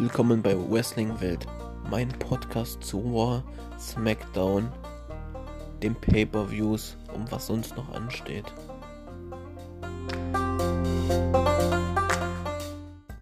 Willkommen bei Wrestling Welt, mein Podcast zu Raw, SmackDown, den Pay-per-Views und was sonst noch ansteht.